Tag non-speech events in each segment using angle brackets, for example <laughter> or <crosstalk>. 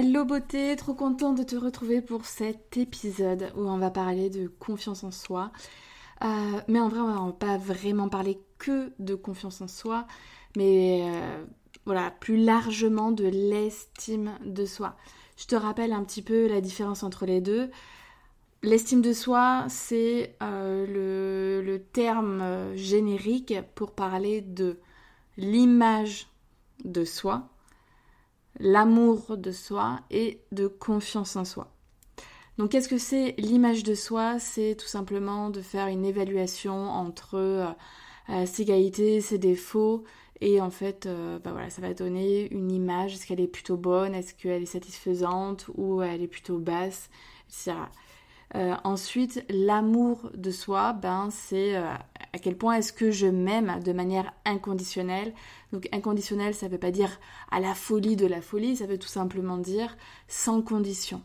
Hello beauté, trop contente de te retrouver pour cet épisode où on va parler de confiance en soi. Euh, mais en vrai, on va pas vraiment parler que de confiance en soi, mais euh, voilà, plus largement de l'estime de soi. Je te rappelle un petit peu la différence entre les deux. L'estime de soi, c'est euh, le, terme générique pour parler de l'image de soi, l'amour de soi et de confiance en soi. Donc qu'est-ce que c'est l'image de soi? C'est tout simplement de faire une évaluation entre euh, euh, ses qualités, ses défauts et en fait euh, bah voilà, ça va donner une image, est-ce qu'elle est plutôt bonne, est-ce qu'elle est satisfaisante ou elle est plutôt basse, etc. ensuite, l'amour de soi, ben, c'est à quel point est-ce que je m'aime de manière inconditionnelle. Donc inconditionnel, ça ne veut pas dire à la folie de la folie, ça veut tout simplement dire sans condition.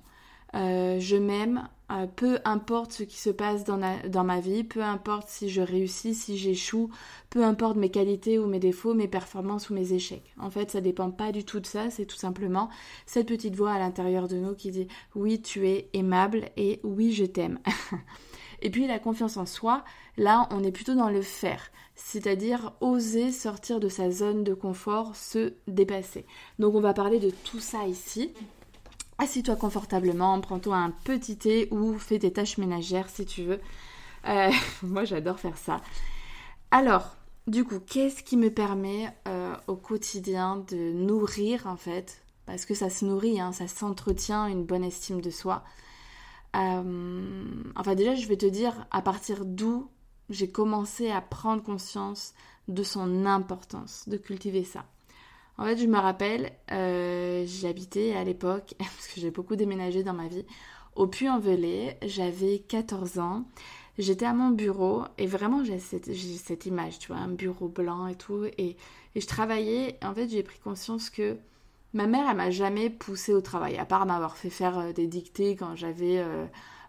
Euh, je m'aime, euh, peu importe ce qui se passe dans, dans, ma vie, peu importe si je réussis, si j'échoue, peu importe mes qualités ou mes défauts, mes performances ou mes échecs. En fait, ça dépend pas du tout de ça, c'est tout simplement cette petite voix à l'intérieur de nous qui dit oui, tu es aimable et oui, je t'aime. <laughs> Et puis la confiance en soi, là, on est plutôt dans le faire, c'est-à-dire oser sortir de sa zone de confort, se dépasser. Donc on va parler de tout ça ici. Assis-toi confortablement, prends-toi un petit thé ou fais tes tâches ménagères si tu veux. Euh, <laughs> moi, j'adore faire ça. Alors, du coup, qu'est-ce qui me permet euh, au quotidien de nourrir en fait? Parce que ça se nourrit, hein, ça s'entretient une bonne estime de soi. Euh, enfin déjà, je vais te dire à partir d'où j'ai commencé à prendre conscience de son importance, de cultiver ça. En fait, je me rappelle, euh, j'habitais à l'époque, <laughs> parce que j'ai beaucoup déménagé dans ma vie, au Puy-en-Velay, j'avais 14 ans, j'étais à mon bureau, et vraiment j'ai cette, image, tu vois, un bureau blanc et tout, et, je travaillais, en fait j'ai pris conscience que Ma mère, elle m'a jamais poussée au travail, à part m'avoir fait faire euh, des dictées quand j'avais 10-12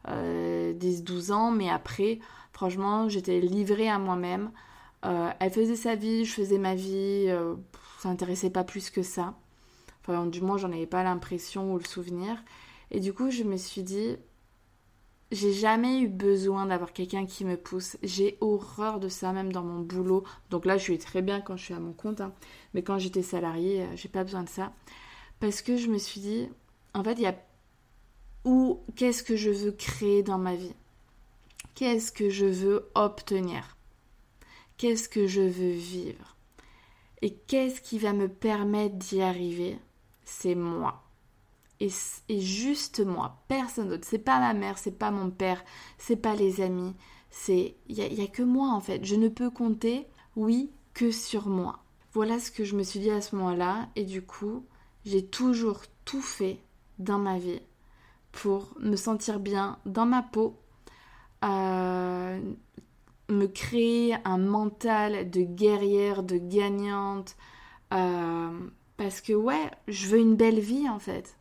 euh, euh, ans, mais après, franchement, j'étais livrée à moi-même. elle faisait sa vie, je faisais ma vie, ça n'intéressait pas plus que ça. Enfin, du moins, j'en avais pas l'impression ou le souvenir. Et du coup, je me suis dit, j'ai jamais eu besoin d'avoir quelqu'un qui me pousse. J'ai horreur de ça, même dans mon boulot. Donc là, je suis très bien quand je suis à mon compte. Hein. Mais quand j'étais salariée, euh, j'ai pas besoin de ça. Parce que je me suis dit, en fait, il y a où, qu'est-ce que je veux créer dans ma vie? Qu'est-ce que je veux obtenir? Qu'est-ce que je veux vivre? Et qu'est-ce qui va me permettre d'y arriver? C'est moi et, juste moi, personne d'autre. C'est pas ma mère, c'est pas mon père, c'est pas les amis. C'est il y, a que moi en fait. Je ne peux compter, oui, que sur moi. Voilà ce que je me suis dit à ce moment-là et du coup, j'ai toujours tout fait dans ma vie pour me sentir bien dans ma peau, euh, me créer un mental de guerrière, de gagnante, euh, parce que ouais, je veux une belle vie en fait.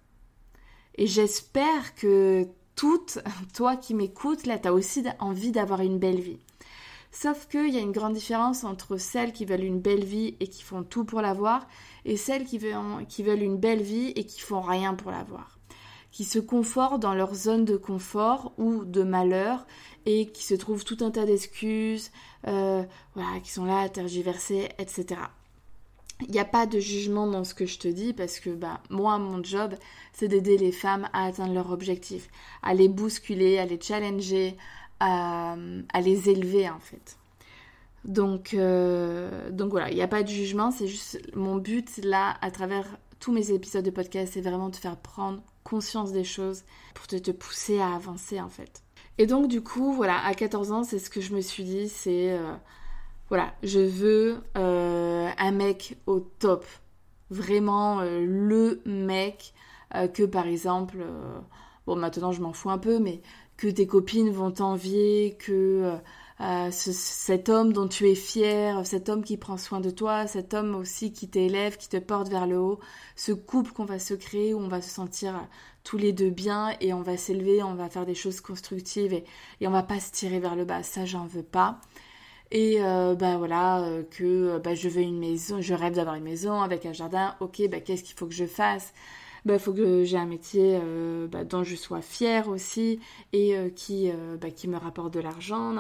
Et j'espère que toutes, <laughs> toi qui m'écoutes, là, tu as aussi envie d'avoir une belle vie. Sauf qu'il y a une grande différence entre celles qui veulent une belle vie et qui font tout pour l'avoir, et celles qui veulent, qui veulent une belle vie et qui font rien pour l'avoir. Qui se confortent dans leur zone de confort ou de malheur et qui se trouvent tout un tas d'excuses, euh, voilà, qui sont là à tergiverser, etc. Il n'y a pas de jugement dans ce que je te dis parce que bah, moi, mon job, c'est d'aider les femmes à atteindre leur objectif, à les bousculer, à les challenger, à, les élever en fait. Donc, euh, donc voilà, il n'y a pas de jugement, c'est juste mon but là, à travers tous mes épisodes de podcast, c'est vraiment de faire prendre conscience des choses pour te, te pousser à avancer en fait. Et donc du coup, voilà, à 14 ans, c'est ce que je me suis dit, c'est... Euh, voilà, je veux un mec au top. Vraiment le mec que par exemple, bon maintenant je m'en fous un peu, mais que tes copines vont t'envier, que euh, cet homme dont tu es fier, cet homme qui prend soin de toi, cet homme aussi qui t'élève, qui te porte vers le haut, ce couple qu'on va se créer où on va se sentir tous les deux bien et on va s'élever, on va faire des choses constructives et, et on va pas se tirer vers le bas. Ça, j'en veux pas. Et euh, bah voilà, euh, que bah, je veux une maison, je rêve d'avoir une maison avec un jardin. Ok, bah qu'est-ce qu'il faut que je fasse? Bah, faut que j'ai un métier euh, bah, dont je sois fière aussi et euh, qui, euh, bah, qui me rapporte de l'argent.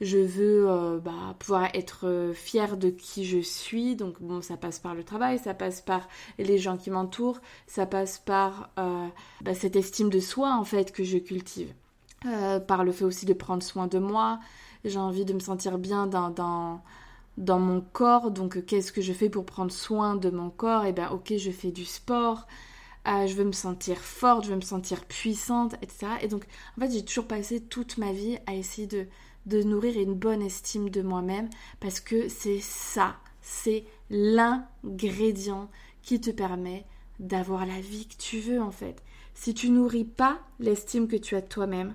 Je veux bah, pouvoir être fière de qui je suis. Donc bon, ça passe par le travail, ça passe par les gens qui m'entourent, ça passe par cette estime de soi en fait que je cultive. par le fait aussi de prendre soin de moi. J'ai envie de me sentir bien dans dans mon corps. Donc, qu'est-ce que je fais pour prendre soin de mon corps? Eh bien, ok, je fais du sport. Euh, je veux me sentir forte, je veux me sentir puissante, etc. Et donc, en fait, j'ai toujours passé toute ma vie à essayer de, de nourrir une bonne estime de moi-même parce que c'est ça, c'est l'ingrédient qui te permet d'avoir la vie que tu veux en fait. Si tu nourris pas l'estime que tu as de toi-même,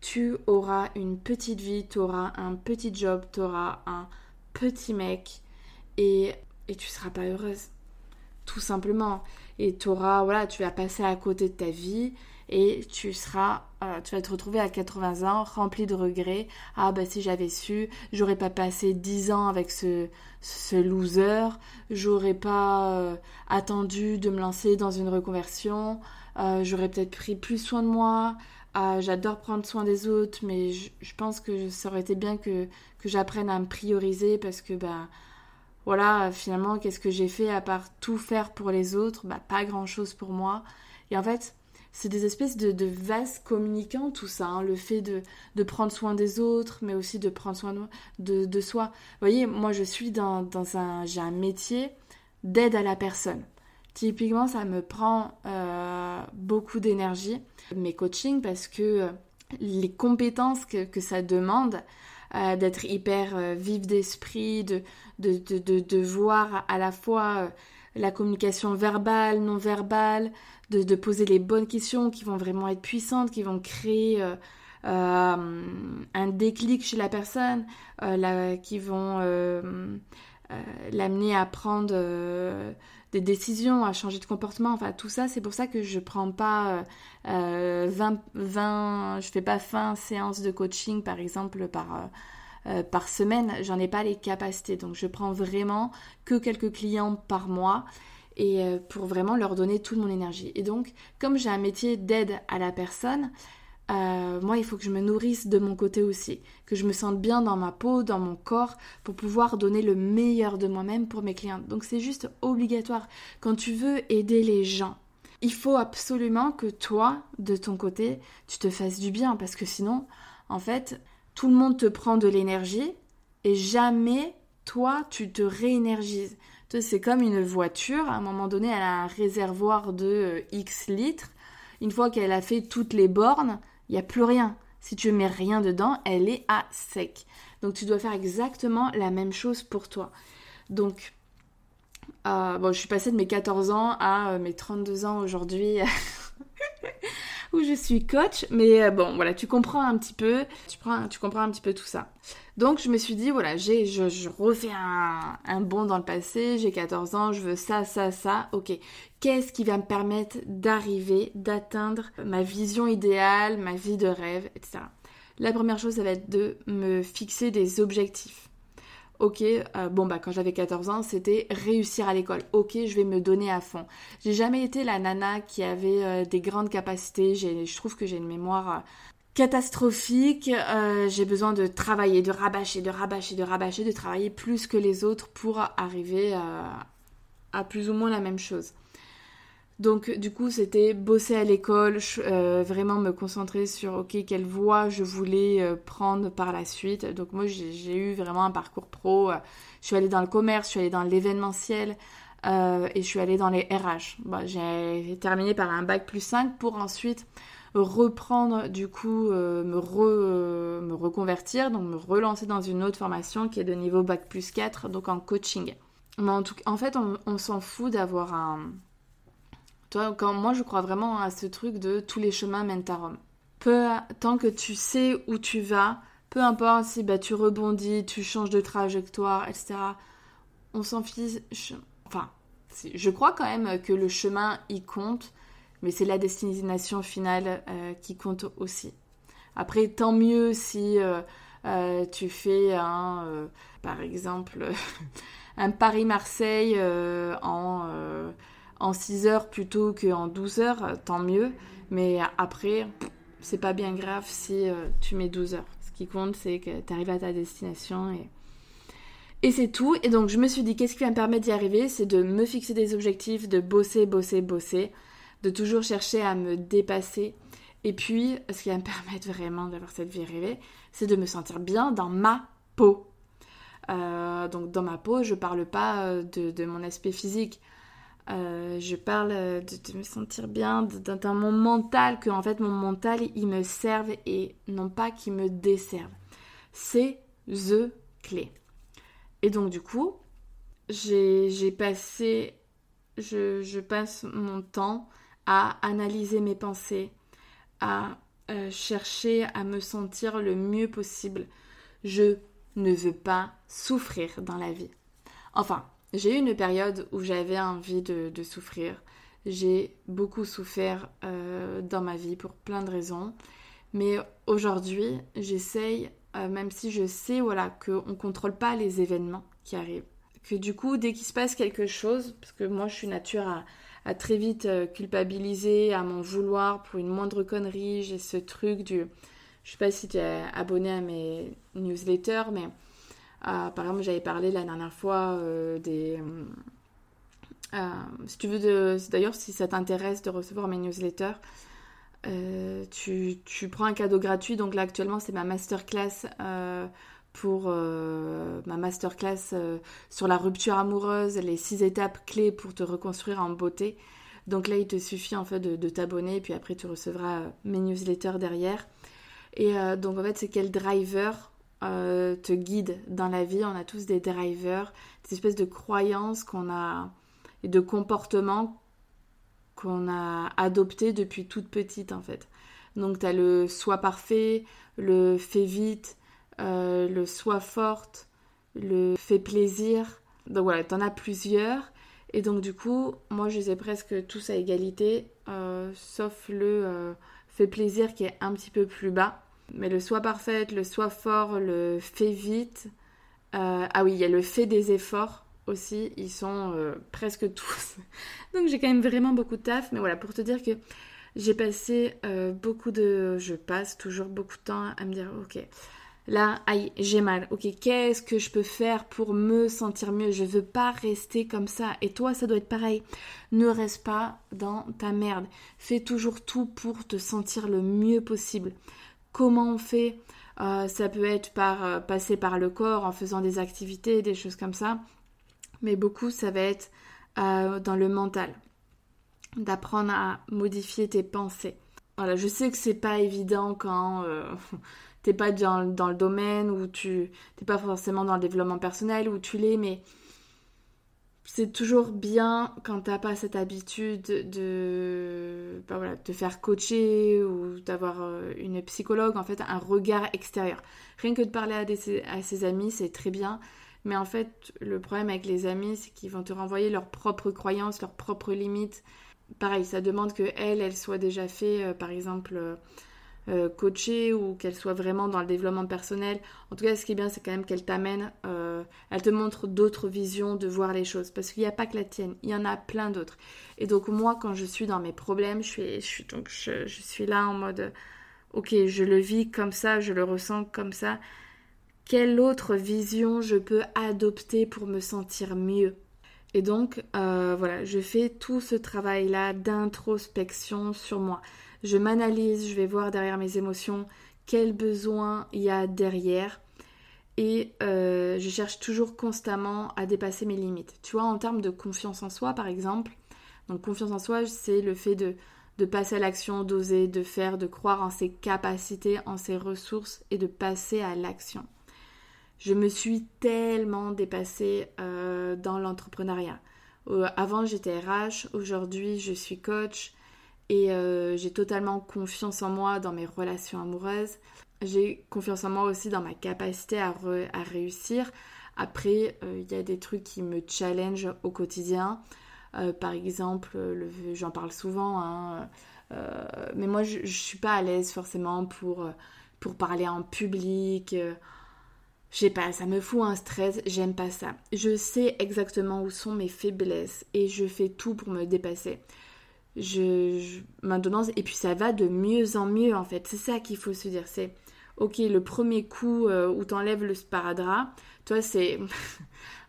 tu auras une petite vie, tu auras un petit job, tu auras un petit mec et, et tu seras pas heureuse. Tout simplement. Et tu voilà, tu vas passer à côté de ta vie et tu seras, euh, tu vas te retrouver à 80 ans rempli de regrets. Ah bah si j'avais su, j'aurais pas passé 10 ans avec ce, ce loser, j'aurais pas euh, attendu de me lancer dans une reconversion, euh, j'aurais peut-être pris plus soin de moi. J'adore prendre soin des autres, mais je, pense que ça aurait été bien que, que j'apprenne à me prioriser parce que bah voilà, finalement, qu'est-ce que j'ai fait à part tout faire pour les autres? Bah pas grand-chose pour moi. Et en fait, c'est des espèces de, de vases communicants, tout ça. Hein. le fait de, de, prendre soin des autres, mais aussi de prendre soin de, de soi. Vous voyez, moi, je suis dans, dans un... J'ai un métier d'aide à la personne. Typiquement, ça me prend euh, beaucoup d'énergie, mes coachings, parce que les compétences que, que ça demande, euh, d'être hyper euh, vif d'esprit, de, de, de, de, voir à la fois euh, la communication verbale, non verbale, de, poser les bonnes questions qui vont vraiment être puissantes, qui vont créer un déclic chez la personne, qui vont l'amener à prendre des décisions, à changer de comportement, enfin tout ça, c'est pour ça que je prends pas 20, 20, je fais pas 20 séances de coaching par exemple par, euh, euh, par semaine, j'en ai pas les capacités, donc je prends vraiment que quelques clients par mois et euh, pour vraiment leur donner toute mon énergie. Et donc, comme j'ai un métier d'aide à la personne, euh, moi, il faut que je me nourrisse de mon côté aussi, que je me sente bien dans ma peau, dans mon corps, pour pouvoir donner le meilleur de moi-même pour mes clients. Donc c'est juste obligatoire. Quand tu veux aider les gens, il faut absolument que toi, de ton côté, tu te fasses du bien, parce que sinon, en fait, tout le monde te prend de l'énergie et jamais toi, tu te réénergises. C'est comme une voiture, à un moment donné, elle a un réservoir de euh, X litres. Une fois qu'elle a fait toutes les bornes, il n'y a plus rien. Si tu mets rien dedans, elle est à sec. Donc tu dois faire exactement la même chose pour toi. Donc, euh, bon, je suis passée de mes 14 ans à euh, mes 32 ans aujourd'hui. <laughs> je suis coach, mais euh, bon, voilà, tu comprends un petit peu, tu, prends, tu comprends un petit peu tout ça. Donc je me suis dit, voilà, j'ai, je, refais un, un bond dans le passé, j'ai 14 ans, je veux ça, ça, ça, ok. Qu'est-ce qui va me permettre d'arriver, d'atteindre ma vision idéale, ma vie de rêve, etc. La première chose, ça va être de me fixer des objectifs ok, euh, bon bah quand j'avais 14 ans, c'était réussir à l'école. Ok, je vais me donner à fond. J'ai jamais été la nana qui avait euh, des grandes capacités. Je trouve que j'ai une mémoire euh, catastrophique. j'ai besoin de travailler, de rabâcher, de rabâcher, de rabâcher, de travailler plus que les autres pour arriver à plus ou moins la même chose. Donc du coup c'était bosser à l'école, euh, vraiment me concentrer sur ok quelle voie je voulais euh, prendre par la suite. Donc moi j'ai eu vraiment un parcours pro. je suis allée dans le commerce, je suis allée dans l'événementiel euh, et je suis allée dans les RH. j'ai terminé par un bac plus 5 pour ensuite reprendre du coup, me, reconvertir, donc me relancer dans une autre formation qui est de niveau Bac plus 4, donc en coaching. Mais en fait, on, s'en fout d'avoir un... Toi, quand, moi, je crois vraiment à ce truc de tous les chemins mènent à Rome. Peu, tant que tu sais où tu vas, peu importe si bah, tu rebondis, tu changes de trajectoire, etc. On s'en fiche. Enfin, je crois quand même que le chemin, il compte, mais c'est la destination finale euh, qui compte aussi. Après, tant mieux si euh, euh, tu fais un, par exemple, <laughs> un Paris-Marseille en, en 6 heures plutôt qu'en 12 heures, tant mieux. Mais après, c'est pas bien grave si tu mets 12 heures qui compte, c'est que tu arrives à ta destination et, et c'est tout. Et donc je me suis dit, qu'est-ce qui va me permettre d'y arriver? C'est de me fixer des objectifs, de bosser, bosser, bosser, de toujours chercher à me dépasser. Et puis, ce qui va me <laughs> permettre vraiment d'avoir cette vie rêvée, c'est de me sentir bien dans ma peau. Euh, donc dans ma peau, je parle pas euh, de mon aspect physique. Euh, je parle de, me sentir bien, dans mon mental, que en fait mon mental il me serve et non pas qu'il me desserve. C'est the clé. Et donc du coup, j'ai passé, je, je, passe mon temps à analyser mes pensées, à euh, chercher à me sentir le mieux possible. Je ne veux pas souffrir dans la vie. Enfin, j'ai eu une période où j'avais envie de, souffrir. J'ai beaucoup souffert euh, dans ma vie pour plein de raisons. Mais aujourd'hui, j'essaye, euh, même si je sais voilà, qu'on ne contrôle pas les événements qui arrivent, que du coup, dès qu'il se passe quelque chose, parce que moi je suis nature à, très vite euh, culpabiliser, à m'en vouloir pour une moindre connerie, j'ai ce truc du... Je sais pas si tu es abonné à mes newsletters, mais par exemple, j'avais parlé la dernière fois euh, des. Euh, si tu veux, d'ailleurs, si ça t'intéresse de recevoir mes newsletters, euh, tu, prends un cadeau gratuit. Donc là, actuellement, c'est ma masterclass pour ma masterclass sur la rupture amoureuse, les six étapes clés pour te reconstruire en beauté. Donc là, il te suffit en fait de, de t'abonner, puis après, tu recevras mes newsletters derrière. Et donc en fait, c'est quel driver euh, te guide dans la vie. On a tous des drivers, des espèces de croyances qu'on a et de comportements qu'on a adoptés depuis toute petite en fait. Donc tu as le soi parfait, le fait vite, euh, le soi forte, le fait plaisir. Donc voilà, tu en as plusieurs. Et donc du coup, moi je les ai presque tous à égalité, euh, sauf le fait plaisir qui est un petit peu plus bas. Mais le soi parfaite, le soi fort, le fait vite. Euh, ah oui, il y a le fait des efforts aussi. Ils sont euh, presque <laughs> tous. Donc j'ai quand même vraiment beaucoup de taf. Mais voilà, pour te dire que j'ai passé euh, beaucoup de. Je passe toujours beaucoup de temps à me dire ok, là, aïe, j'ai mal. Ok, qu'est-ce que je peux faire pour me sentir mieux? Je veux pas rester comme ça. Et toi, ça doit être pareil. Ne reste pas dans ta merde. Fais toujours tout pour te sentir le mieux possible. Comment on fait euh, Ça peut être par euh, passer par le corps en faisant des activités, des choses comme ça. Mais beaucoup, ça va être euh, dans le mental. D'apprendre à modifier tes pensées. Voilà, je sais que c'est pas évident quand <laughs> t'es pas dans, dans, le domaine ou tu t'es pas forcément dans le développement personnel ou tu l'es, mais c'est toujours bien quand t'as pas cette habitude de bah te faire coacher ou d'avoir euh, une psychologue, en fait, un regard extérieur. Rien que de parler à, à ses amis, c'est très bien. Mais en fait, le problème avec les amis, c'est qu'ils vont te renvoyer leurs propres croyances, leurs propres limites. Pareil, ça demande que elle, elle soit déjà fait, euh, par exemple, euh, euh, coachée ou qu'elle soit vraiment dans le développement personnel. En tout cas, ce qui est bien, c'est quand même qu'elle t'amène, euh, elle te montre d'autres visions de voir les choses. Parce qu'il n'y a pas que la tienne, il y en a plein d'autres. Et donc moi, quand je suis dans mes problèmes, je suis, là en mode, ok, je le vis comme ça, je le ressens comme ça. Quelle autre vision je peux adopter pour me sentir mieux? Et donc, euh, voilà, je fais tout ce travail-là d'introspection sur moi je m'analyse, je vais voir derrière mes émotions quels besoins il y a derrière. Et euh, je cherche toujours constamment à dépasser mes limites. Tu vois, en termes de confiance en soi, par exemple, donc confiance en soi, c'est le fait de, de passer à l'action, d'oser, de faire, de croire en ses capacités, en ses ressources et de passer à l'action. Je me suis tellement dépassée euh, dans l'entrepreneuriat. Euh, avant j'étais RH, aujourd'hui je suis coach et euh, j'ai totalement confiance en moi dans mes relations amoureuses. J'ai confiance en moi aussi dans ma capacité à, réussir. Après, il y a des trucs qui me challenge au quotidien. Euh, par exemple, j'en parle souvent, hein, euh, mais moi je, ne suis pas à l'aise forcément pour, euh, pour parler en public. je sais pas, ça me fout un stress, j'aime pas ça. Je sais exactement où sont mes faiblesses et je fais tout pour me dépasser. Je, maintenant, et puis ça va de mieux en mieux en fait. C'est ça qu'il faut se dire. C'est ok, le premier coup où tu enlèves le sparadrap, toi c'est <laughs>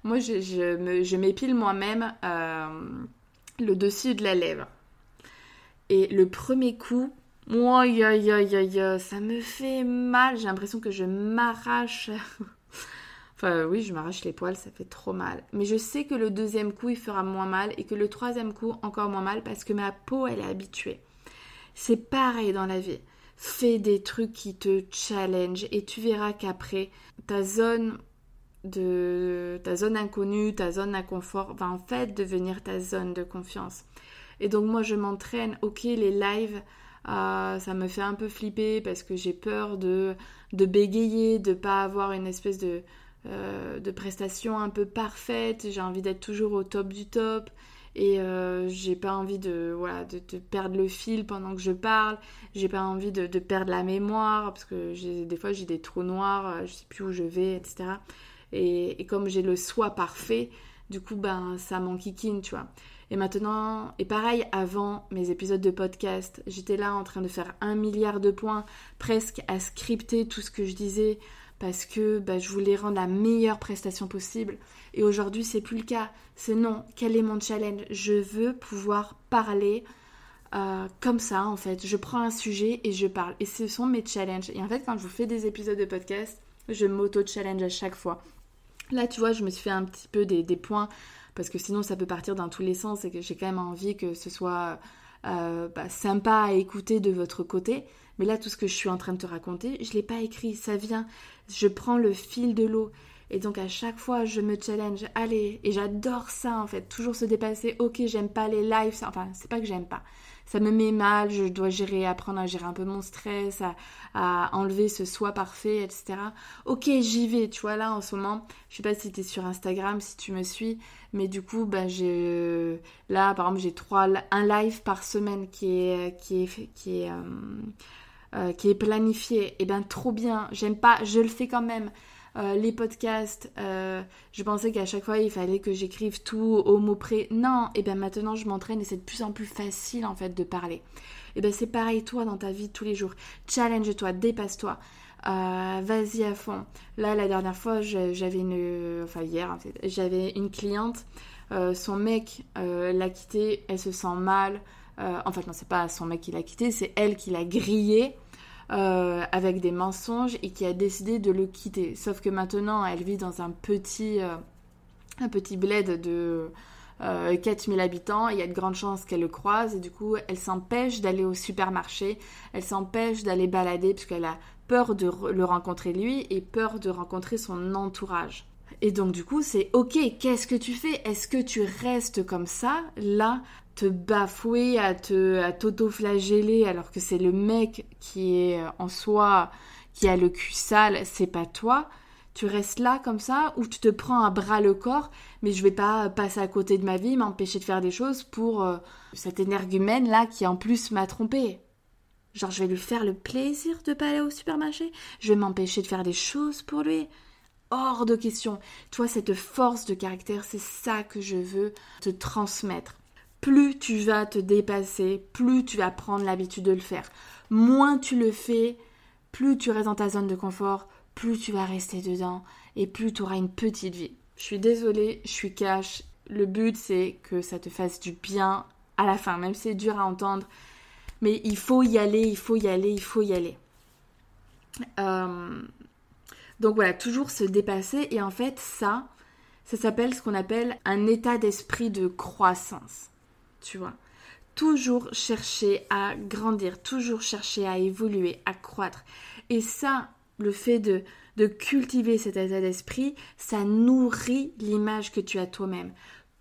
Moi, je, m'épile moi-même euh, le dessus de la lèvre. Et le premier coup, moi, ça me fait mal. J'ai l'impression que je m'arrache. <laughs> enfin, oui, je m'arrache les poils, ça fait trop mal. Mais je sais que le deuxième coup, il fera moins mal et que le troisième coup, encore moins mal parce que ma peau, elle est habituée. C'est pareil dans la vie. Fais des trucs qui te challenge et tu verras qu'après, ta zone de ta zone inconnue, ta zone d'inconfort va en fait devenir ta zone de confiance. Et donc moi je m'entraîne, ok les lives, euh, ça me fait un peu flipper parce que j'ai peur de, de bégayer, de pas avoir une espèce de, euh, de prestation un peu parfaite, j'ai envie d'être toujours au top du top et euh, j'ai pas envie de, voilà, de, perdre le fil pendant que je parle, j'ai pas envie de, perdre la mémoire parce que des fois j'ai des trous noirs, je sais plus où je vais, etc. Et, comme j'ai le soi parfait, du coup, ben, ça m'enquiquine, tu vois. Et maintenant, et pareil, avant mes épisodes de podcast, j'étais là en train de faire un milliard de points, presque à scripter tout ce que je disais, parce que ben, je voulais rendre la meilleure prestation possible. Et aujourd'hui, c'est plus le cas. C'est non, quel est mon challenge? Je veux pouvoir parler euh, comme ça, en fait. Je prends un sujet et je parle. Et ce sont mes challenges. Et en fait, quand je vous fais des épisodes de podcast, je m'auto-challenge à chaque fois. Là, tu vois, je me suis fait un petit peu des, points parce que sinon ça peut partir dans tous les sens et que j'ai quand même envie que ce soit euh, bah, sympa à écouter de votre côté. Mais là, tout ce que je suis en train de te raconter, je ne l'ai pas écrit, ça vient. Je prends le fil de l'eau. Et donc à chaque fois, je me challenge. Allez, et j'adore ça en fait, toujours se dépasser. Ok, j'aime pas les lives, enfin, c'est pas que j'aime pas ça me met mal, je dois gérer, apprendre à gérer un peu mon stress, à, enlever ce soi parfait, etc. Ok, j'y vais, tu vois, là en ce moment, je sais pas si tu es sur Instagram, si tu me suis, mais du coup, bah, j'ai, là par exemple, j'ai trois, un live par semaine qui est, qui est, qui est, euh, euh, qui est planifié, et ben trop bien, j'aime pas, je le fais quand même. Euh, les podcasts, euh, je pensais qu'à chaque fois il fallait que j'écrive tout au mot près. Non, et bien maintenant je m'entraîne et c'est de plus en plus facile en fait de parler. Et bien c'est pareil toi dans ta vie tous les jours. Challenge-toi, dépasse-toi. Vas-y à fond. Là, la dernière fois, j'avais une. Enfin, hier, en fait, j'avais une cliente. son mec l'a quittée, elle se sent mal. En fait, non, c'est pas son mec qui l'a quittée, c'est elle qui l'a grillée. Euh, avec des mensonges et qui a décidé de le quitter. Sauf que maintenant, elle vit dans un petit, euh, bled de 4000 euh, habitants. Il y a de grandes chances qu'elle le croise et du coup, elle s'empêche d'aller au supermarché, elle s'empêche d'aller balader parce qu'elle a peur de le rencontrer lui et peur de rencontrer son entourage. Et donc du coup, c'est ok, qu'est-ce que tu fais? Est-ce que tu restes comme ça, là, te bafouer, à te à t'auto-flageller alors que c'est le mec qui est euh, en soi qui a le cul sale, c'est pas toi. Tu restes là comme ça ou tu te prends à bras le corps, mais je vais pas passer à côté de ma vie, m'empêcher de faire des choses pour euh, cet énergumène là qui en plus m'a trompé. Genre je vais lui faire le plaisir de pas aller au supermarché, je vais m'empêcher de faire des choses pour lui. Hors de question. Toi, cette force de caractère, c'est ça que je veux te transmettre plus tu vas te dépasser, plus tu vas prendre l'habitude de le faire. Moins tu le fais, plus tu restes dans ta zone de confort, plus tu vas rester dedans et plus tu auras une petite vie. Je suis désolée, je suis cash. Le but c'est que ça te fasse du bien à la fin, même si c'est dur à entendre. Mais il faut y aller, il faut y aller, il faut y aller. Euh, donc voilà, toujours se dépasser. Et en fait, ça, ça s'appelle ce qu'on appelle un état d'esprit de croissance tu vois. toujours chercher à grandir, toujours chercher à évoluer, à croître. Et ça, le fait de, de cultiver cet état d'esprit, ça nourrit l'image que tu as toi-même.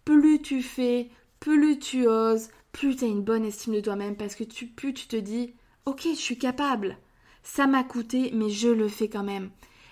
Plus tu fais, plus tu oses, plus tu as une bonne estime de toi-même parce que plus tu te dis, ok, je suis capable. Ça m'a coûté, mais je le fais quand même.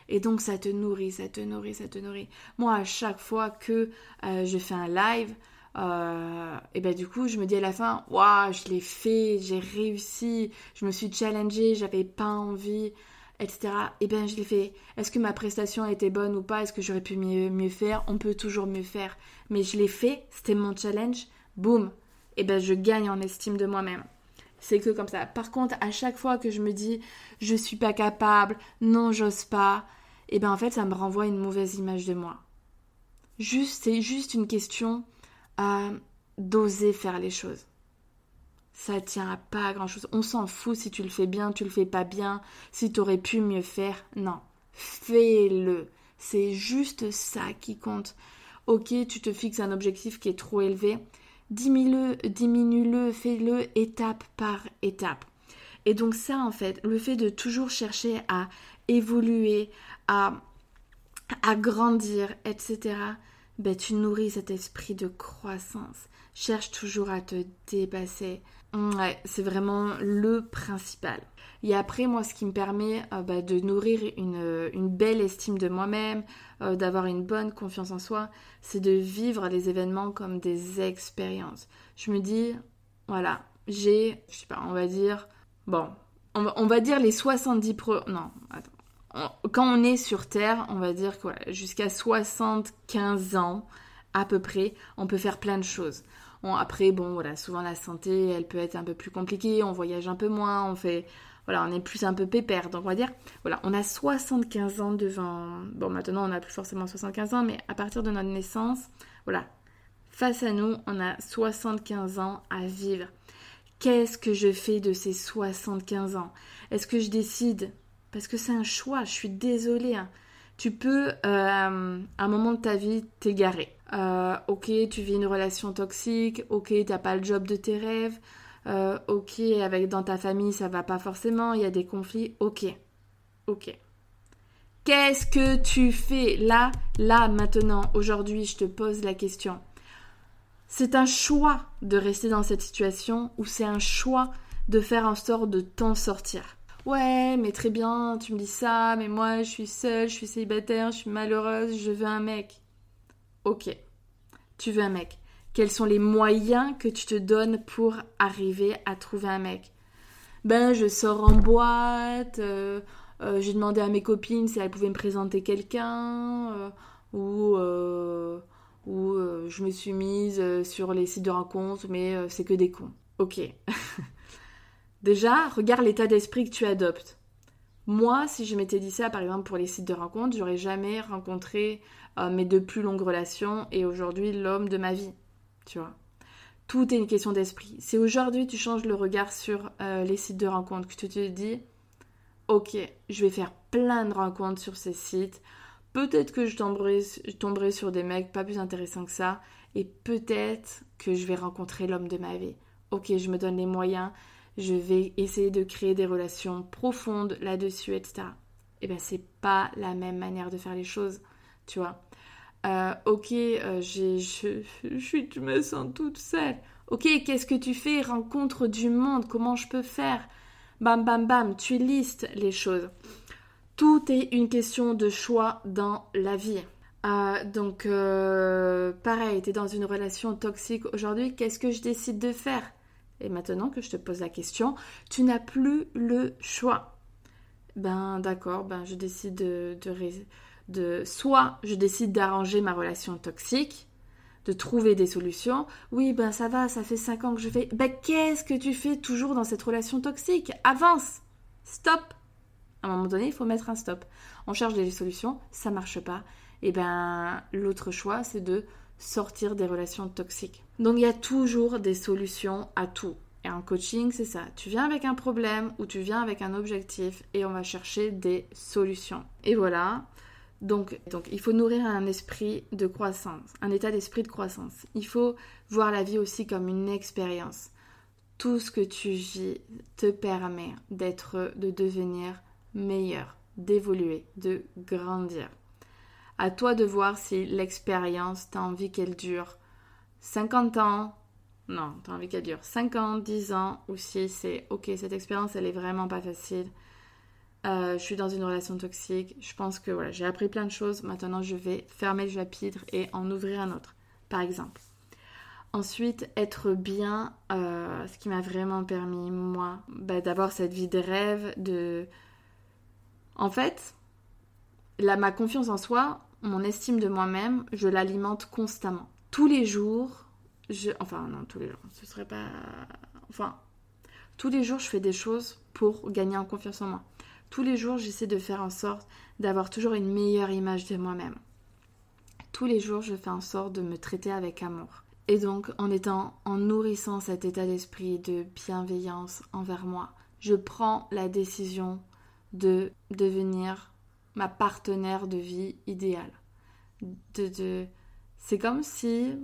Et donc ça te nourrit, ça te nourrit, ça te nourrit. Moi, à chaque fois que euh, je fais un live, euh, et ben du coup, je me dis à la fin, waouh, je l'ai fait, j'ai réussi, je me suis challengée, j'avais pas envie, etc. Et ben je l'ai fait. Est-ce que ma prestation a été bonne ou pas? Est-ce que j'aurais pu mieux, mieux faire? On peut toujours mieux faire. Mais je l'ai fait, c'était mon challenge, boum. Et ben je gagne en estime de moi-même. C'est que comme ça. Par contre, à chaque fois que je me dis je suis pas capable, non, j'ose pas, et ben en fait, ça me renvoie une mauvaise image de moi. Juste, c'est juste une question euh, d'oser faire les choses. Ça tient à pas grand chose. On s'en fout si tu le fais bien, tu le fais pas bien, si tu aurais pu mieux faire. Non, fais-le. C'est juste ça qui compte. Ok, tu te fixes un objectif qui est trop élevé. Diminue-le, diminue-le, fais-le étape par étape. Et donc ça, en fait, le fait de toujours chercher à évoluer, à, à grandir, etc., ben, tu nourris cet esprit de croissance. Cherche toujours à te dépasser. Ouais, c'est vraiment le principal. Et après, moi, ce qui me permet euh, bah, de nourrir une, belle estime de moi-même, euh, d'avoir une bonne confiance en soi, c'est de vivre les événements comme des expériences. Je me dis, voilà, j'ai, je sais pas, on va dire, bon, on va, dire les 70 pro... Non, attends. Quand on est sur Terre, on va dire que jusqu'à 75 ans, à peu près, on peut faire plein de choses. après, bon, voilà, souvent la santé, elle peut être un peu plus compliquée, on voyage un peu moins, on fait... Voilà, on est plus un peu pépère. Donc on va dire, voilà, on a 75 ans devant... Bon, maintenant, on n'a plus forcément 75 ans, mais à partir de notre naissance, voilà, face à nous, on a 75 ans à vivre. Qu'est-ce que je fais de ces 75 ans? Est-ce que je décide Parce que c'est un choix, je suis désolée. Hein. Tu peux, euh, à un moment de ta vie, t'égarer. Euh, ok, tu vis une relation toxique, ok, t'as pas le job de tes rêves, euh, ok, avec dans ta famille ça va pas forcément, il y a des conflits, ok, ok. Qu'est-ce que tu fais là, là, maintenant, aujourd'hui, je te pose la question. C'est un choix de rester dans cette situation ou c'est un choix de faire en sorte de t'en sortir? Ouais, mais très bien, tu me dis ça, mais moi je suis seule, je suis célibataire, je suis malheureuse, je veux un mec. Ok, tu veux un mec. Quels sont les moyens que tu te donnes pour arriver à trouver un mec? Ben, je sors en boîte, euh, euh, j'ai demandé à mes copines si elles pouvaient me présenter quelqu'un, euh, ou euh, je me suis mise sur les sites de rencontres, mais c'est que des cons. Ok. <laughs> Déjà, regarde l'état d'esprit que tu adoptes. Moi, si je m'étais dit ça, par exemple, pour les sites de rencontres, j'aurais jamais rencontré mes deux plus longues relations et aujourd'hui l'homme de ma vie. Tu vois. Tout est une question d'esprit. Si aujourd'hui tu changes le regard sur les sites de rencontres, que tu te dis, ok, je vais faire plein de rencontres sur ces sites, Peut-être que je tomberai, sur des mecs pas plus intéressants que ça. Et peut-être que je vais rencontrer l'homme de ma vie. Ok, je me donne les moyens. Je vais essayer de créer des relations profondes là-dessus, etc. Eh bien, c'est pas la même manière de faire les choses, tu vois. Euh, ok, euh, je, je, je me sens toute seule. Ok, qu'est-ce que tu fais? Rencontre du monde, comment je peux faire? Bam, bam, bam, tu listes les choses. Tout est une question de choix dans la vie. Euh, donc, euh, pareil, tu es dans une relation toxique aujourd'hui, qu'est-ce que je décide de faire? Et maintenant que je te pose la question, tu n'as plus le choix. Ben d'accord, ben je décide de, de, soit je décide d'arranger ma relation toxique, de trouver des solutions. Oui, ben ça va, ça fait 5 ans que je fais. Ben qu'est-ce que tu fais toujours dans cette relation toxique? Avance Stop à un moment donné, il faut mettre un stop. On cherche des solutions, ça marche pas. Et ben l'autre choix, c'est de sortir des relations toxiques. Donc il y a toujours des solutions à tout. Et en coaching, c'est ça. Tu viens avec un problème ou tu viens avec un objectif et on va chercher des solutions. Et voilà. Donc, donc il faut nourrir un esprit de croissance, un état d'esprit de croissance. Il faut voir la vie aussi comme une expérience. tout ce que tu vis te permet d'être, de devenir meilleur, d'évoluer, de grandir. À toi de voir si l'expérience, t'as envie qu'elle dure 50 ans, non, t'as envie qu'elle dure 5 ans, 10 ans, ou si c'est ok, cette expérience, elle est vraiment pas facile. Euh, je suis dans une relation toxique. Je pense que voilà, j'ai appris plein de choses. Maintenant, je vais fermer le chapitre et en ouvrir un autre, par exemple. Ensuite, être bien, euh, ce qui m'a vraiment permis, moi, bah, d'avoir cette vie de rêve, de... En fait, ma confiance en soi, mon estime de moi-même, je l'alimente constamment. Tous les jours, je... Enfin, non, tous les jours, ce serait pas... Enfin, tous les jours, je fais des choses pour gagner en confiance en moi. Tous les jours, j'essaie de faire en sorte d'avoir toujours une meilleure image de moi-même. Tous les jours, je fais en sorte de me traiter avec amour. Et donc, en étant, en nourrissant cet état d'esprit de bienveillance envers moi, je prends la décision de devenir ma partenaire de vie idéale. De, de... C'est comme si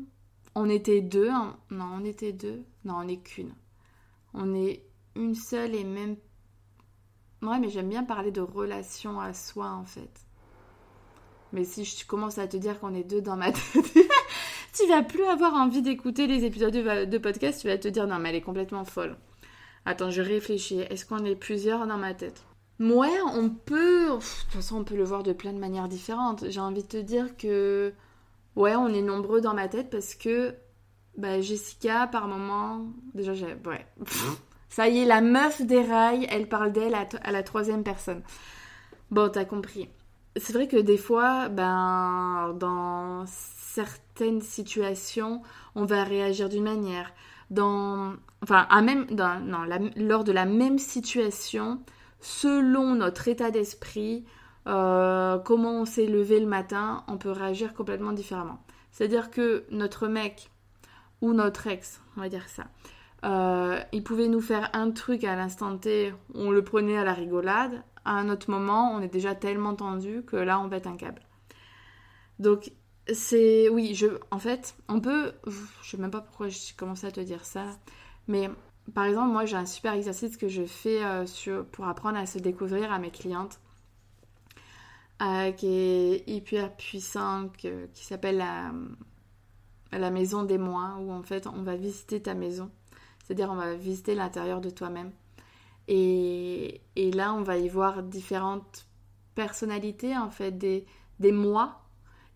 on était deux. Hein. Non, on était deux. Non, on n'est qu'une. On est une seule et même. Ouais, mais j'aime bien parler de relation à soi en fait. Mais si je commence à te dire qu'on est deux dans ma <laughs> tête, tu vas plus avoir envie d'écouter les épisodes de, podcast, tu vas te dire non mais elle est complètement folle. Attends, je réfléchis. Est-ce qu'on est plusieurs dans ma tête? Ouais, on peut. de toute façon, on peut le voir de plein de manières différentes. J'ai envie de te dire que. Ouais, on est nombreux dans ma tête parce que. Bah, Jessica, par moment. Déjà, j'ai. Ouais. Ça y est, la meuf des rails, elle parle d'elle à, la troisième personne. Bon, t'as compris. C'est vrai que des fois, ben, dans certaines situations, on va réagir d'une manière. Dans, enfin, à même, non, lors de la même situation, selon notre état d'esprit, euh, comment on s'est levé le matin, on peut réagir complètement différemment. C'est-à-dire que notre mec ou notre ex, on va dire ça, euh, il pouvait nous faire un truc à l'instant T, on le prenait à la rigolade. À un autre moment, on est déjà tellement tendu que là, on pète un câble. Donc, c'est oui, je en fait, on peut je sais même pas pourquoi j'ai commencé à te dire ça, mais par exemple, moi j'ai un super exercice que je fais euh, pour apprendre à se découvrir à mes clientes. Euh, qui est hyper puissant, qui s'appelle la, maison des mois, où en fait on va visiter ta maison. C'est-à-dire on va visiter l'intérieur de toi-même. Et, là on va y voir différentes personnalités, en fait, des mois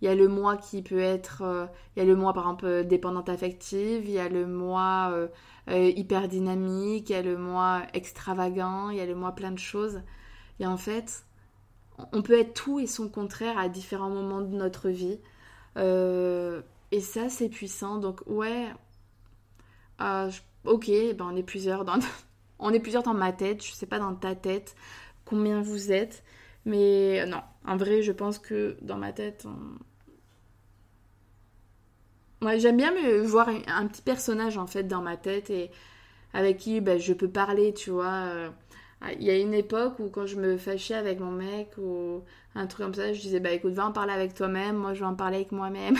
il y a le moi qui peut être, euh, il y a le moi par exemple dépendante affective, il y a le moi euh, euh, hyper dynamique, il y a le moi extravagant, il y a le moi plein de choses. Et en fait, on peut être tout et son contraire à différents moments de notre vie. et ça, c'est puissant. Donc ouais, ok, ben on est plusieurs dans, <laughs> on est plusieurs dans ma tête. Je sais pas dans ta tête combien vous êtes. Mais non, en vrai, je pense que dans ma tête, j'aime bien voir un, petit personnage en fait dans ma tête et avec qui ben, je peux parler, tu vois. Euh, il y a une époque où quand je me fâchais avec mon mec ou un truc comme ça, je disais bah écoute, va en parler avec toi-même, moi je vais en parler avec moi-même.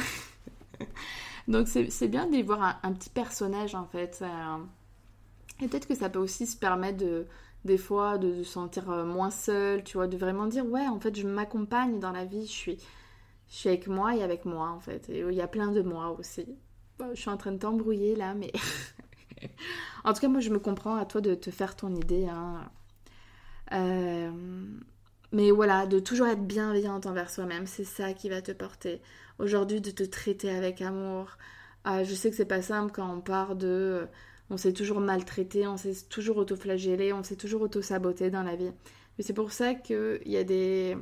<laughs> Donc c'est bien d'y voir un, petit personnage en fait. Et peut-être que ça peut aussi se permettre de, des fois de se sentir euh, moins seul, tu vois, de vraiment dire ouais, en fait, je m'accompagne dans la vie, je suis, je avec moi et avec moi en fait. Et il y a plein de moi aussi. je suis en train de t'embrouiller là, mais <laughs> en tout cas, moi je me comprends à toi de te faire ton idée. Hein. Euh, mais voilà, de toujours être bienveillante envers soi-même, c'est ça qui va te porter. Aujourd'hui, de te traiter avec amour. Euh, je sais que c'est pas simple quand on part de on s'est toujours maltraité, on s'est toujours auto-flagellé, on s'est toujours auto-saboté dans la vie. Mais c'est pour ça qu'il y a des,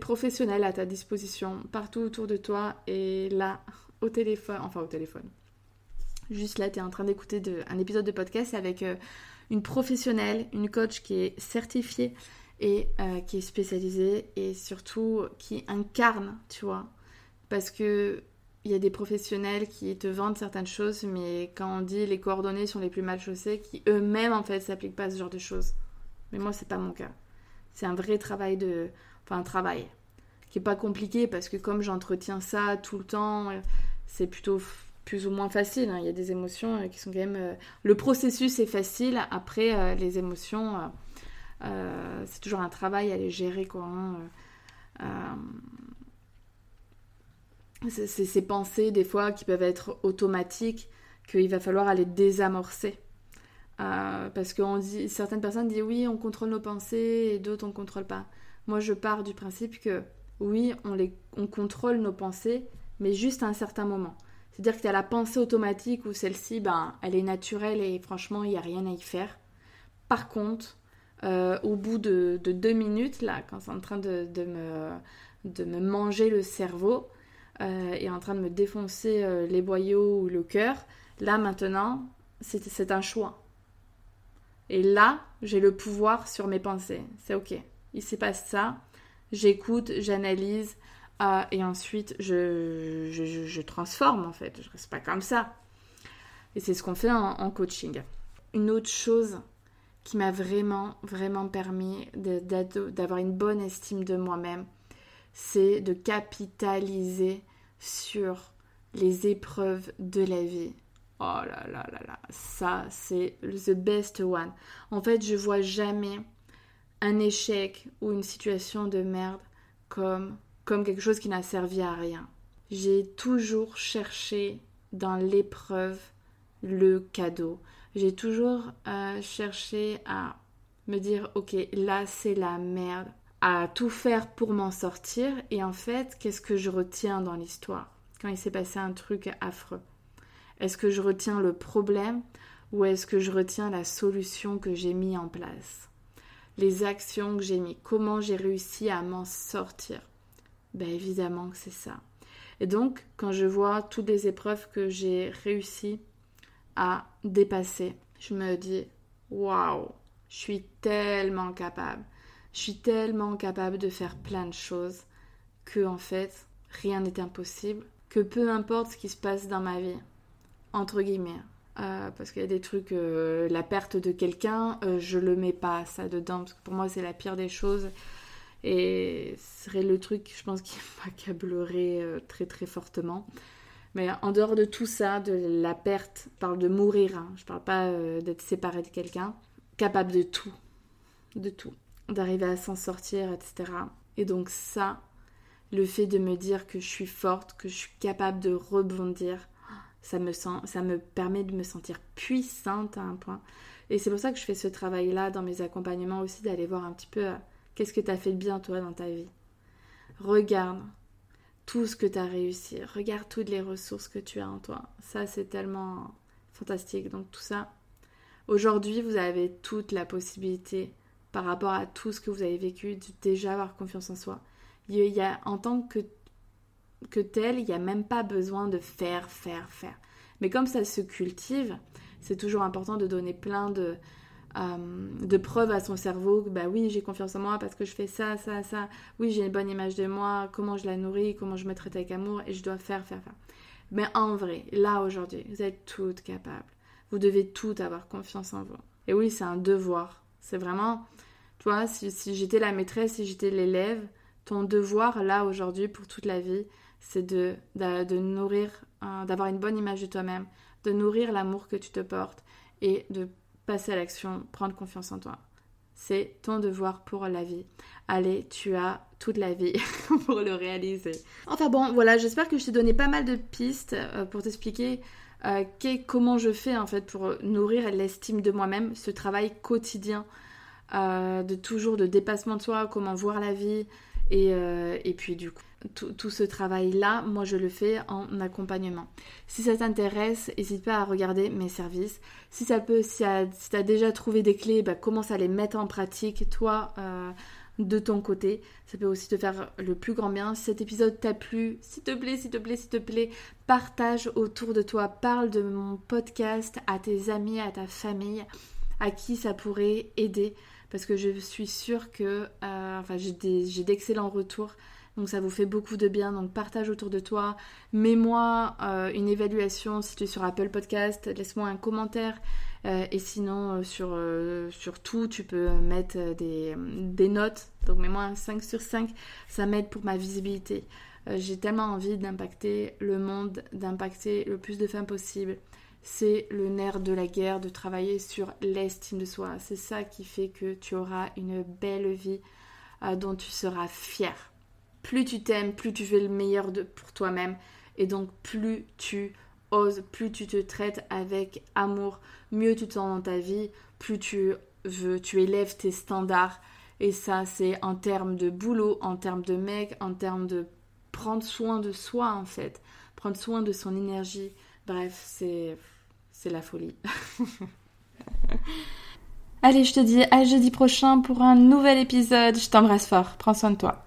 professionnels à ta disposition partout autour de toi et là, au téléphone, enfin au téléphone. Juste là, tu es en train d'écouter un épisode de podcast avec euh, une professionnelle, une coach qui est certifiée et euh, qui est spécialisée et surtout qui incarne, tu vois. Parce que il y a des professionnels qui te vendent certaines choses, mais quand on dit les coordonnées sont les plus mal chaussées, qui eux-mêmes en fait s'appliquent pas à ce genre de choses. Mais moi, c'est pas mon cas. C'est un vrai travail de. Enfin, un travail qui est pas compliqué parce que comme j'entretiens ça tout le temps, c'est plutôt plus ou moins facile. Hein. Il y a des émotions qui sont quand même... le processus est facile, après les émotions, c'est toujours un travail à les gérer. Quoi, hein. C'est ces pensées des fois qui peuvent être automatiques qu'il va falloir aller désamorcer. Euh, parce que dit, certaines personnes disent oui, on contrôle nos pensées et d'autres on ne contrôle pas. Moi, je pars du principe que oui, on, les, on contrôle nos pensées, mais juste à un certain moment. C'est-à-dire que tu as la pensée automatique où celle-ci, ben, elle est naturelle et franchement, il n'y a rien à y faire. Par contre, euh, au bout de, deux minutes, là, quand c'est en train de, me, de me manger le cerveau euh, et en train de me défoncer les boyaux ou le cœur, là maintenant, c'est un choix. Et là, j'ai le pouvoir sur mes pensées. C'est ok. Il s'est passé ça. J'écoute, j'analyse. Euh, et ensuite, je, transforme en fait. Je reste pas comme ça. Et c'est ce qu'on fait en, coaching. Une autre chose qui m'a vraiment, vraiment permis d'avoir une bonne estime de moi-même, c'est de capitaliser sur les épreuves de la vie. Oh là là là là, ça c'est the best one. En fait, je vois jamais un échec ou une situation de merde comme, comme quelque chose qui n'a servi à rien. J'ai toujours cherché dans l'épreuve le cadeau. J'ai toujours euh, cherché à me dire, ok, là c'est la merde, à tout faire pour m'en sortir. Et en fait, qu'est-ce que je retiens dans l'histoire quand il s'est passé un truc affreux? Est-ce que je retiens le problème ou est-ce que je retiens la solution que j'ai mis en place? Les actions que j'ai mis, comment j'ai réussi à m'en sortir? Ben évidemment que c'est ça. Et donc, quand je vois toutes les épreuves que j'ai réussi à dépasser, je me dis waouh, je suis tellement capable. Je suis tellement capable de faire plein de choses que en fait, rien n'est impossible, que peu importe ce qui se passe dans ma vie, entre guillemets. Euh, parce qu'il y a des trucs, euh, la perte de quelqu'un, euh, je le mets pas ça dedans, parce que pour moi c'est la pire des choses. Et ce serait le truc, je pense, qui <laughs> m'accablerait très très fortement. Mais en dehors de tout ça, de la perte, je parle de mourir, hein, je parle pas d'être séparé de quelqu'un, capable de tout, de tout, d'arriver à s'en sortir, etc. Et donc ça, le fait de me dire que je suis forte, que je suis capable de rebondir, ça me, sent, ça me permet de me sentir puissante à un point. Et c'est pour ça que je fais ce travail-là dans mes accompagnements aussi, d'aller voir un petit peu euh, qu'est-ce que tu as fait de bien toi dans ta vie. Regarde tout ce que tu as réussi, regarde toutes les ressources que tu as en toi. Ça, c'est tellement fantastique. Donc tout ça, aujourd'hui, vous avez toute la possibilité par rapport à tout ce que vous avez vécu, de déjà avoir confiance en soi. Il y a, en tant que que tel, il n'y a même pas besoin de faire, faire, faire. Mais comme ça se cultive, c'est toujours important de donner plein de, euh, de preuves à son cerveau que bah oui, j'ai confiance en moi parce que je fais ça, ça, ça. Oui, j'ai une bonne image de moi, comment je la nourris, comment je me traite avec amour et je dois faire, faire, faire. Mais en vrai, là aujourd'hui, vous êtes toutes capables. Vous devez toutes avoir confiance en vous. Et oui, c'est un devoir. C'est vraiment, toi, si, j'étais la maîtresse, si j'étais l'élève, ton devoir là aujourd'hui pour toute la vie, c'est de, de, nourrir, d'avoir une bonne image de toi-même, de nourrir l'amour que tu te portes et de passer à l'action, prendre confiance en toi. C'est ton devoir pour la vie. Allez, tu as toute la vie <laughs> pour le réaliser. Enfin bon, voilà, j'espère que je t'ai donné pas mal de pistes euh, pour t'expliquer euh, comment je fais en fait pour nourrir l'estime de moi-même, ce travail quotidien euh, de toujours de dépassement de soi, comment voir la vie et, et puis du coup tout, ce travail-là, moi je le fais en accompagnement. Si ça t'intéresse, n'hésite pas à regarder mes services. Si ça peut, si, tu as déjà trouvé des clés, bah, commence à les mettre en pratique, toi, euh, de ton côté. Ça peut aussi te faire le plus grand bien. Si cet épisode t'a plu, s'il te plaît, s'il te plaît, s'il te plaît, partage autour de toi. Parle de mon podcast à tes amis, à ta famille, à qui ça pourrait aider. Parce que je suis sûre que euh, enfin, j'ai d'excellents retours donc ça vous fait beaucoup de bien. Donc partage autour de toi. Mets-moi euh, une évaluation si tu es sur Apple Podcast. Laisse-moi un commentaire. Euh, et sinon, euh, sur, sur tout, tu peux mettre des, des notes. Donc mets-moi un 5 sur 5. Ça m'aide pour ma visibilité. Euh, j'ai tellement envie d'impacter le monde, d'impacter le plus de femmes possible. C'est le nerf de la guerre, de travailler sur l'estime de soi. C'est ça qui fait que tu auras une belle vie euh, dont tu seras fier. Plus tu t'aimes, plus tu fais le meilleur de, pour toi-même. Et donc plus tu plus tu te traites avec amour, mieux tu te sens dans ta vie, plus tu veux, tu élèves tes standards. Et ça, c'est en termes de boulot, en termes de mec, en termes de prendre soin de soi en fait, prendre soin de son énergie. Bref, c'est c'est la folie. <laughs> Allez, je te dis à jeudi prochain pour un nouvel épisode. Je t'embrasse fort. Prends soin de toi.